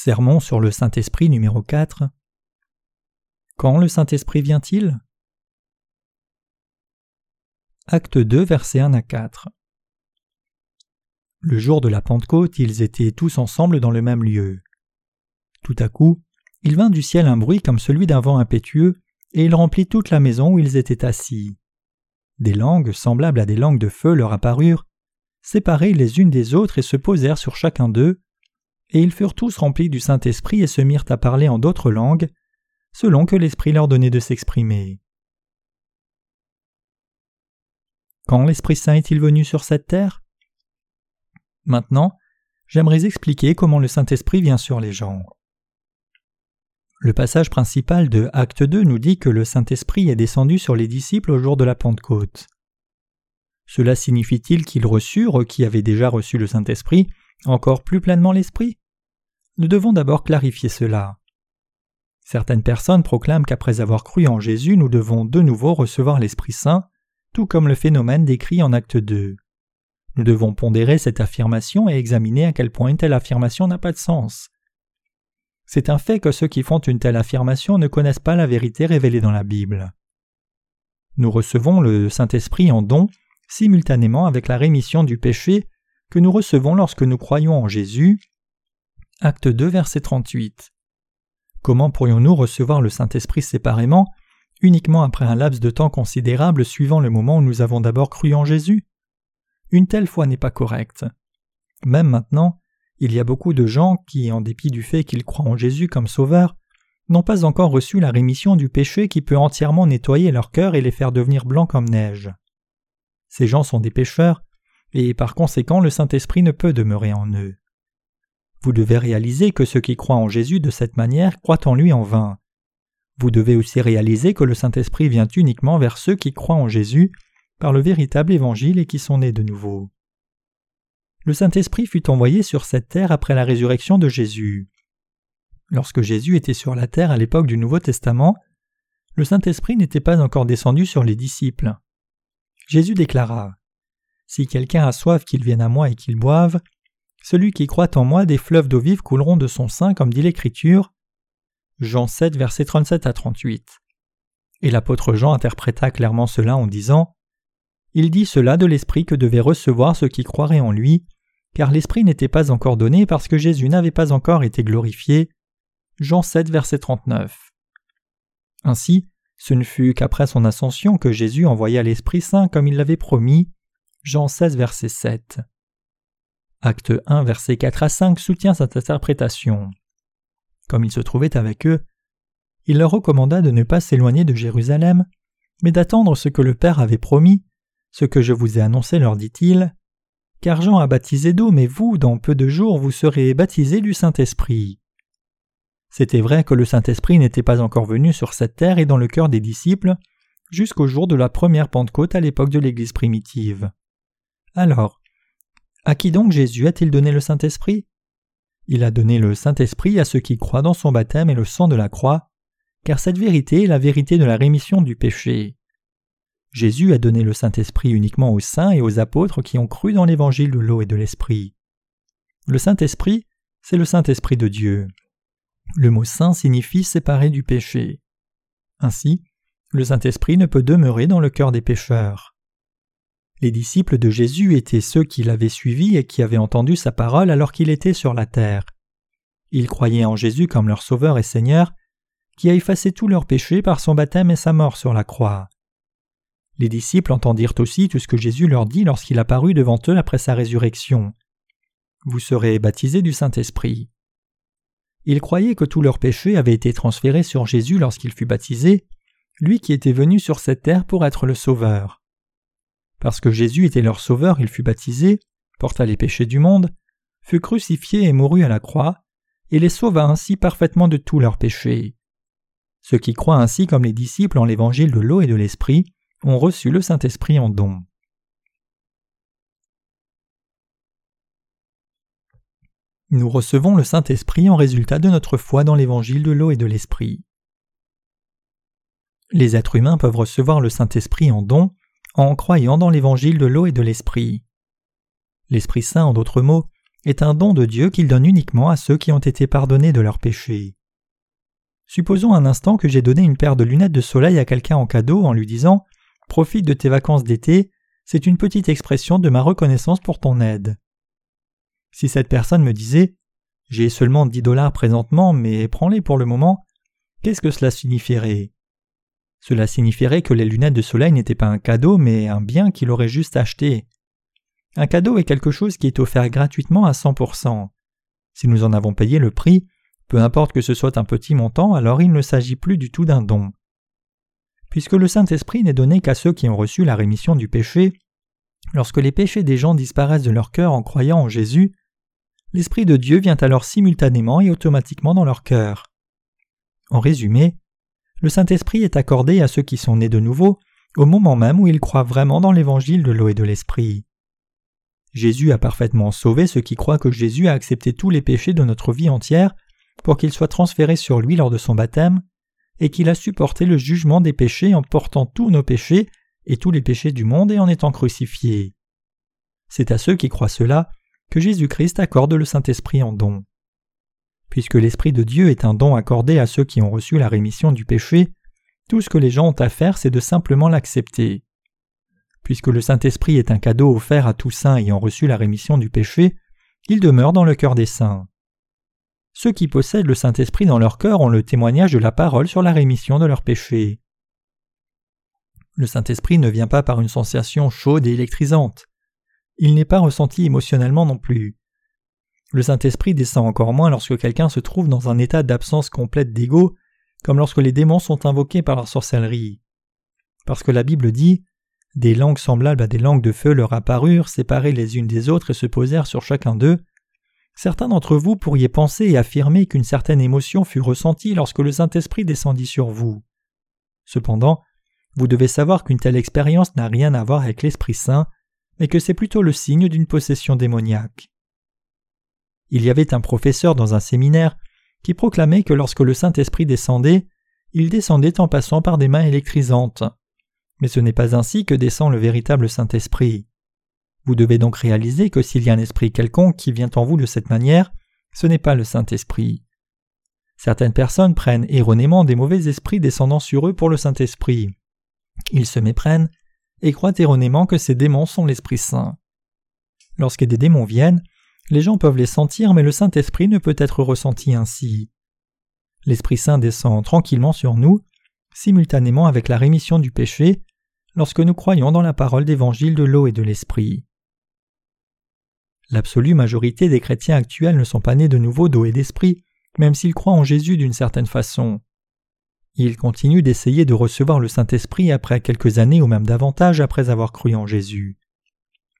Sermon sur le Saint-Esprit numéro 4 Quand le Saint-Esprit vient-il? Acte 2, versets 1 à 4 Le jour de la Pentecôte, ils étaient tous ensemble dans le même lieu. Tout à coup, il vint du ciel un bruit comme celui d'un vent impétueux, et il remplit toute la maison où ils étaient assis. Des langues, semblables à des langues de feu, leur apparurent, séparées les unes des autres et se posèrent sur chacun d'eux, et ils furent tous remplis du Saint-Esprit et se mirent à parler en d'autres langues, selon que l'Esprit leur donnait de s'exprimer. Quand l'Esprit Saint est-il venu sur cette terre? Maintenant, j'aimerais expliquer comment le Saint-Esprit vient sur les gens. Le passage principal de Acte 2 nous dit que le Saint-Esprit est descendu sur les disciples au jour de la Pentecôte. Cela signifie-t-il qu'ils reçurent, qui avaient déjà reçu le Saint-Esprit, encore plus pleinement l'Esprit Nous devons d'abord clarifier cela. Certaines personnes proclament qu'après avoir cru en Jésus, nous devons de nouveau recevoir l'Esprit Saint, tout comme le phénomène décrit en acte 2. Nous devons pondérer cette affirmation et examiner à quel point une telle affirmation n'a pas de sens. C'est un fait que ceux qui font une telle affirmation ne connaissent pas la vérité révélée dans la Bible. Nous recevons le Saint-Esprit en don simultanément avec la rémission du péché que nous recevons lorsque nous croyons en Jésus. Acte 2, verset 38. Comment pourrions-nous recevoir le Saint-Esprit séparément, uniquement après un laps de temps considérable suivant le moment où nous avons d'abord cru en Jésus? Une telle foi n'est pas correcte. Même maintenant, il y a beaucoup de gens qui, en dépit du fait qu'ils croient en Jésus comme Sauveur, n'ont pas encore reçu la rémission du péché qui peut entièrement nettoyer leur cœur et les faire devenir blancs comme neige. Ces gens sont des pécheurs, et par conséquent le Saint-Esprit ne peut demeurer en eux. Vous devez réaliser que ceux qui croient en Jésus de cette manière croient en lui en vain. Vous devez aussi réaliser que le Saint-Esprit vient uniquement vers ceux qui croient en Jésus par le véritable évangile et qui sont nés de nouveau. Le Saint-Esprit fut envoyé sur cette terre après la résurrection de Jésus. Lorsque Jésus était sur la terre à l'époque du Nouveau Testament, le Saint-Esprit n'était pas encore descendu sur les disciples. Jésus déclara Si quelqu'un a soif, qu'il vienne à moi et qu'il boive. Celui qui croit en moi, des fleuves d'eau vive couleront de son sein, comme dit l'Écriture. Jean 7, versets 37 à 38. Et l'apôtre Jean interpréta clairement cela en disant Il dit cela de l'Esprit que devaient recevoir ceux qui croiraient en lui, car l'Esprit n'était pas encore donné parce que Jésus n'avait pas encore été glorifié. Jean 7, verset 39. Ainsi, ce ne fut qu'après son ascension que Jésus envoya l'Esprit Saint comme il l'avait promis. Jean 16, verset 7. Acte 1, verset 4 à 5 soutient cette interprétation. Comme il se trouvait avec eux, il leur recommanda de ne pas s'éloigner de Jérusalem, mais d'attendre ce que le Père avait promis, ce que je vous ai annoncé, leur dit-il. Car Jean a baptisé d'eau, mais vous, dans peu de jours, vous serez baptisés du Saint-Esprit. C'était vrai que le Saint-Esprit n'était pas encore venu sur cette terre et dans le cœur des disciples jusqu'au jour de la première Pentecôte à l'époque de l'Église primitive. Alors, à qui donc Jésus a-t-il donné le Saint-Esprit? Il a donné le Saint-Esprit à ceux qui croient dans son baptême et le sang de la croix, car cette vérité est la vérité de la rémission du péché. Jésus a donné le Saint-Esprit uniquement aux saints et aux apôtres qui ont cru dans l'évangile de l'eau et de l'Esprit. Le Saint-Esprit, c'est le Saint-Esprit de Dieu. Le mot saint signifie séparé du péché. Ainsi, le Saint-Esprit ne peut demeurer dans le cœur des pécheurs. Les disciples de Jésus étaient ceux qui l'avaient suivi et qui avaient entendu sa parole alors qu'il était sur la terre. Ils croyaient en Jésus comme leur Sauveur et Seigneur, qui a effacé tous leurs péchés par son baptême et sa mort sur la croix. Les disciples entendirent aussi tout ce que Jésus leur dit lorsqu'il apparut devant eux après sa résurrection. Vous serez baptisés du Saint-Esprit. Ils croyaient que tous leurs péchés avaient été transférés sur Jésus lorsqu'il fut baptisé, lui qui était venu sur cette terre pour être le Sauveur. Parce que Jésus était leur Sauveur, il fut baptisé, porta les péchés du monde, fut crucifié et mourut à la croix, et les sauva ainsi parfaitement de tous leurs péchés. Ceux qui croient ainsi comme les disciples en l'évangile de l'eau et de l'esprit ont reçu le Saint-Esprit en don. Nous recevons le Saint-Esprit en résultat de notre foi dans l'évangile de l'eau et de l'Esprit. Les êtres humains peuvent recevoir le Saint-Esprit en don en croyant dans l'évangile de l'eau et de l'Esprit. L'Esprit Saint, en d'autres mots, est un don de Dieu qu'il donne uniquement à ceux qui ont été pardonnés de leurs péchés. Supposons un instant que j'ai donné une paire de lunettes de soleil à quelqu'un en cadeau en lui disant Profite de tes vacances d'été, c'est une petite expression de ma reconnaissance pour ton aide. Si cette personne me disait J'ai seulement dix dollars présentement, mais prends-les pour le moment, qu'est-ce que cela signifierait? Cela signifierait que les lunettes de soleil n'étaient pas un cadeau, mais un bien qu'il aurait juste acheté. Un cadeau est quelque chose qui est offert gratuitement à 100%. Si nous en avons payé le prix, peu importe que ce soit un petit montant, alors il ne s'agit plus du tout d'un don. Puisque le Saint-Esprit n'est donné qu'à ceux qui ont reçu la rémission du péché, lorsque les péchés des gens disparaissent de leur cœur en croyant en Jésus, l'Esprit de Dieu vient alors simultanément et automatiquement dans leur cœur. En résumé, le Saint-Esprit est accordé à ceux qui sont nés de nouveau au moment même où ils croient vraiment dans l'évangile de l'eau et de l'Esprit. Jésus a parfaitement sauvé ceux qui croient que Jésus a accepté tous les péchés de notre vie entière pour qu'ils soient transférés sur lui lors de son baptême, et qu'il a supporté le jugement des péchés en portant tous nos péchés et tous les péchés du monde et en étant crucifié. C'est à ceux qui croient cela que Jésus-Christ accorde le Saint-Esprit en don. Puisque l'Esprit de Dieu est un don accordé à ceux qui ont reçu la rémission du péché, tout ce que les gens ont à faire c'est de simplement l'accepter. Puisque le Saint-Esprit est un cadeau offert à tous saints ayant reçu la rémission du péché, il demeure dans le cœur des saints. Ceux qui possèdent le Saint-Esprit dans leur cœur ont le témoignage de la parole sur la rémission de leurs péchés. Le Saint-Esprit ne vient pas par une sensation chaude et électrisante. Il n'est pas ressenti émotionnellement non plus. Le Saint-Esprit descend encore moins lorsque quelqu'un se trouve dans un état d'absence complète d'ego, comme lorsque les démons sont invoqués par leur sorcellerie. Parce que la Bible dit Des langues semblables à des langues de feu leur apparurent, séparées les unes des autres et se posèrent sur chacun d'eux. Certains d'entre vous pourriez penser et affirmer qu'une certaine émotion fut ressentie lorsque le Saint-Esprit descendit sur vous. Cependant, vous devez savoir qu'une telle expérience n'a rien à voir avec l'Esprit Saint, mais que c'est plutôt le signe d'une possession démoniaque. Il y avait un professeur dans un séminaire qui proclamait que lorsque le Saint-Esprit descendait, il descendait en passant par des mains électrisantes. Mais ce n'est pas ainsi que descend le véritable Saint-Esprit. Vous devez donc réaliser que s'il y a un esprit quelconque qui vient en vous de cette manière, ce n'est pas le Saint-Esprit. Certaines personnes prennent erronément des mauvais esprits descendant sur eux pour le Saint-Esprit. Ils se méprennent et croient erronément que ces démons sont l'Esprit Saint. Lorsque des démons viennent, les gens peuvent les sentir, mais le Saint-Esprit ne peut être ressenti ainsi. L'Esprit Saint descend tranquillement sur nous, simultanément avec la rémission du péché, lorsque nous croyons dans la parole d'évangile de l'eau et de l'Esprit. L'absolue majorité des chrétiens actuels ne sont pas nés de nouveau d'eau et d'esprit, même s'ils croient en Jésus d'une certaine façon. Ils continuent d'essayer de recevoir le Saint-Esprit après quelques années ou même davantage après avoir cru en Jésus.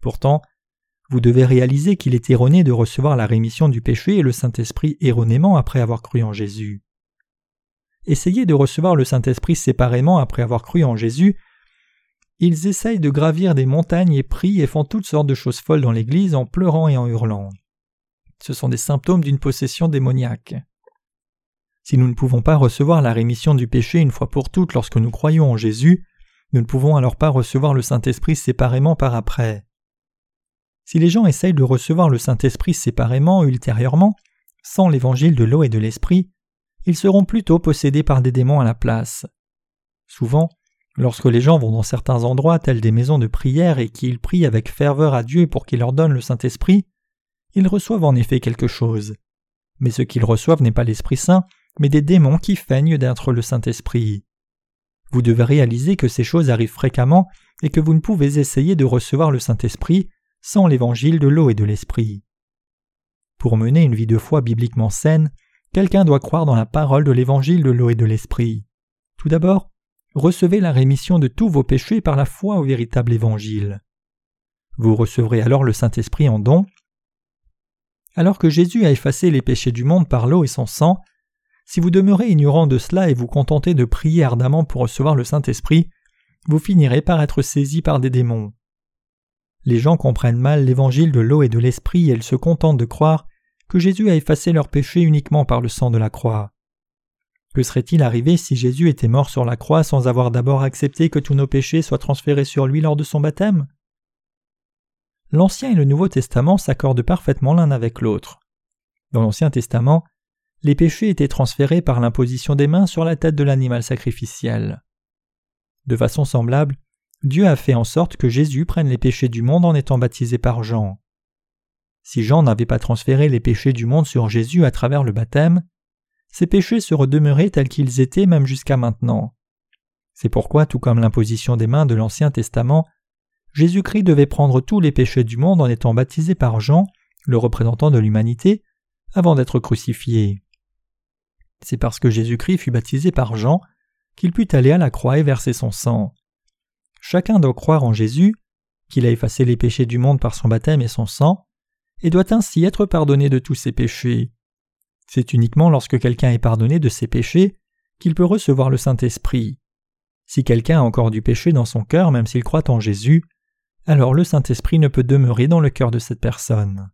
Pourtant, vous devez réaliser qu'il est erroné de recevoir la rémission du péché et le Saint-Esprit erronément après avoir cru en Jésus. Essayer de recevoir le Saint-Esprit séparément après avoir cru en Jésus ils essayent de gravir des montagnes et prient et font toutes sortes de choses folles dans l'Église en pleurant et en hurlant. Ce sont des symptômes d'une possession démoniaque. Si nous ne pouvons pas recevoir la rémission du péché une fois pour toutes lorsque nous croyons en Jésus, nous ne pouvons alors pas recevoir le Saint-Esprit séparément par après. Si les gens essayent de recevoir le Saint-Esprit séparément ultérieurement, sans l'évangile de l'eau et de l'Esprit, ils seront plutôt possédés par des démons à la place. Souvent, Lorsque les gens vont dans certains endroits tels des maisons de prière et qu'ils prient avec ferveur à Dieu pour qu'il leur donne le Saint-Esprit, ils reçoivent en effet quelque chose. Mais ce qu'ils reçoivent n'est pas l'Esprit Saint, mais des démons qui feignent d'être le Saint-Esprit. Vous devez réaliser que ces choses arrivent fréquemment et que vous ne pouvez essayer de recevoir le Saint-Esprit sans l'évangile de l'eau et de l'Esprit. Pour mener une vie de foi bibliquement saine, quelqu'un doit croire dans la parole de l'évangile de l'eau et de l'Esprit. Tout d'abord, recevez la rémission de tous vos péchés par la foi au véritable évangile. Vous recevrez alors le Saint-Esprit en don. Alors que Jésus a effacé les péchés du monde par l'eau et son sang, si vous demeurez ignorant de cela et vous contentez de prier ardemment pour recevoir le Saint-Esprit, vous finirez par être saisis par des démons. Les gens comprennent mal l'évangile de l'eau et de l'esprit et ils se contentent de croire que Jésus a effacé leurs péchés uniquement par le sang de la croix. Que serait-il arrivé si Jésus était mort sur la croix sans avoir d'abord accepté que tous nos péchés soient transférés sur lui lors de son baptême? l'Ancien et le Nouveau Testament s'accordent parfaitement l'un avec l'autre. Dans l'Ancien Testament, les péchés étaient transférés par l'imposition des mains sur la tête de l'animal sacrificiel. De façon semblable, Dieu a fait en sorte que Jésus prenne les péchés du monde en étant baptisé par Jean. Si Jean n'avait pas transféré les péchés du monde sur Jésus à travers le baptême, ces péchés seraient demeurés tels qu'ils étaient même jusqu'à maintenant. C'est pourquoi, tout comme l'imposition des mains de l'Ancien Testament, Jésus-Christ devait prendre tous les péchés du monde en étant baptisé par Jean, le représentant de l'humanité, avant d'être crucifié. C'est parce que Jésus-Christ fut baptisé par Jean qu'il put aller à la croix et verser son sang. Chacun doit croire en Jésus, qu'il a effacé les péchés du monde par son baptême et son sang, et doit ainsi être pardonné de tous ses péchés. C'est uniquement lorsque quelqu'un est pardonné de ses péchés qu'il peut recevoir le Saint-Esprit. Si quelqu'un a encore du péché dans son cœur même s'il croit en Jésus, alors le Saint-Esprit ne peut demeurer dans le cœur de cette personne.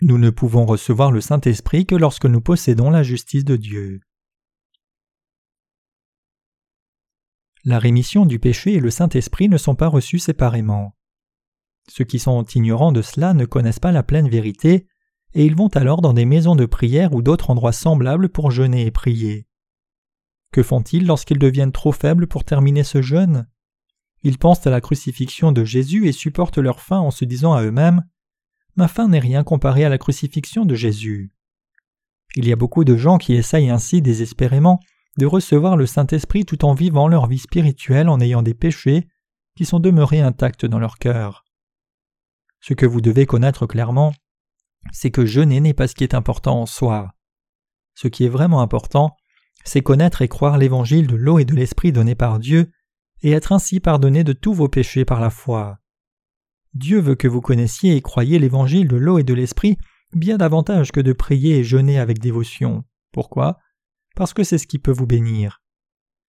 Nous ne pouvons recevoir le Saint-Esprit que lorsque nous possédons la justice de Dieu. La rémission du péché et le Saint-Esprit ne sont pas reçus séparément. Ceux qui sont ignorants de cela ne connaissent pas la pleine vérité, et ils vont alors dans des maisons de prière ou d'autres endroits semblables pour jeûner et prier. Que font-ils lorsqu'ils deviennent trop faibles pour terminer ce jeûne? Ils pensent à la crucifixion de Jésus et supportent leur faim en se disant à eux-mêmes Ma faim n'est rien comparée à la crucifixion de Jésus. Il y a beaucoup de gens qui essayent ainsi désespérément de recevoir le Saint-Esprit tout en vivant leur vie spirituelle en ayant des péchés qui sont demeurés intacts dans leur cœur. Ce que vous devez connaître clairement, c'est que jeûner n'est pas ce qui est important en soi. Ce qui est vraiment important, c'est connaître et croire l'évangile de l'eau et de l'esprit donné par Dieu, et être ainsi pardonné de tous vos péchés par la foi. Dieu veut que vous connaissiez et croyiez l'évangile de l'eau et de l'esprit bien davantage que de prier et jeûner avec dévotion. Pourquoi? Parce que c'est ce qui peut vous bénir.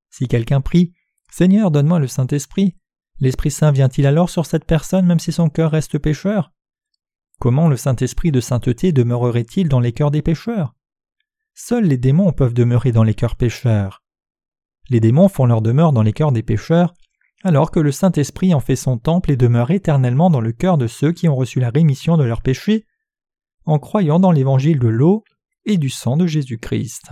Si quelqu'un prie Seigneur, donne-moi le Saint-Esprit, l'Esprit Saint vient-il alors sur cette personne même si son cœur reste pécheur? Comment le Saint-Esprit de sainteté demeurerait-il dans les cœurs des pécheurs? Seuls les démons peuvent demeurer dans les cœurs pécheurs. Les démons font leur demeure dans les cœurs des pécheurs, alors que le Saint-Esprit en fait son temple et demeure éternellement dans le cœur de ceux qui ont reçu la rémission de leurs péchés, en croyant dans l'évangile de l'eau et du sang de Jésus-Christ.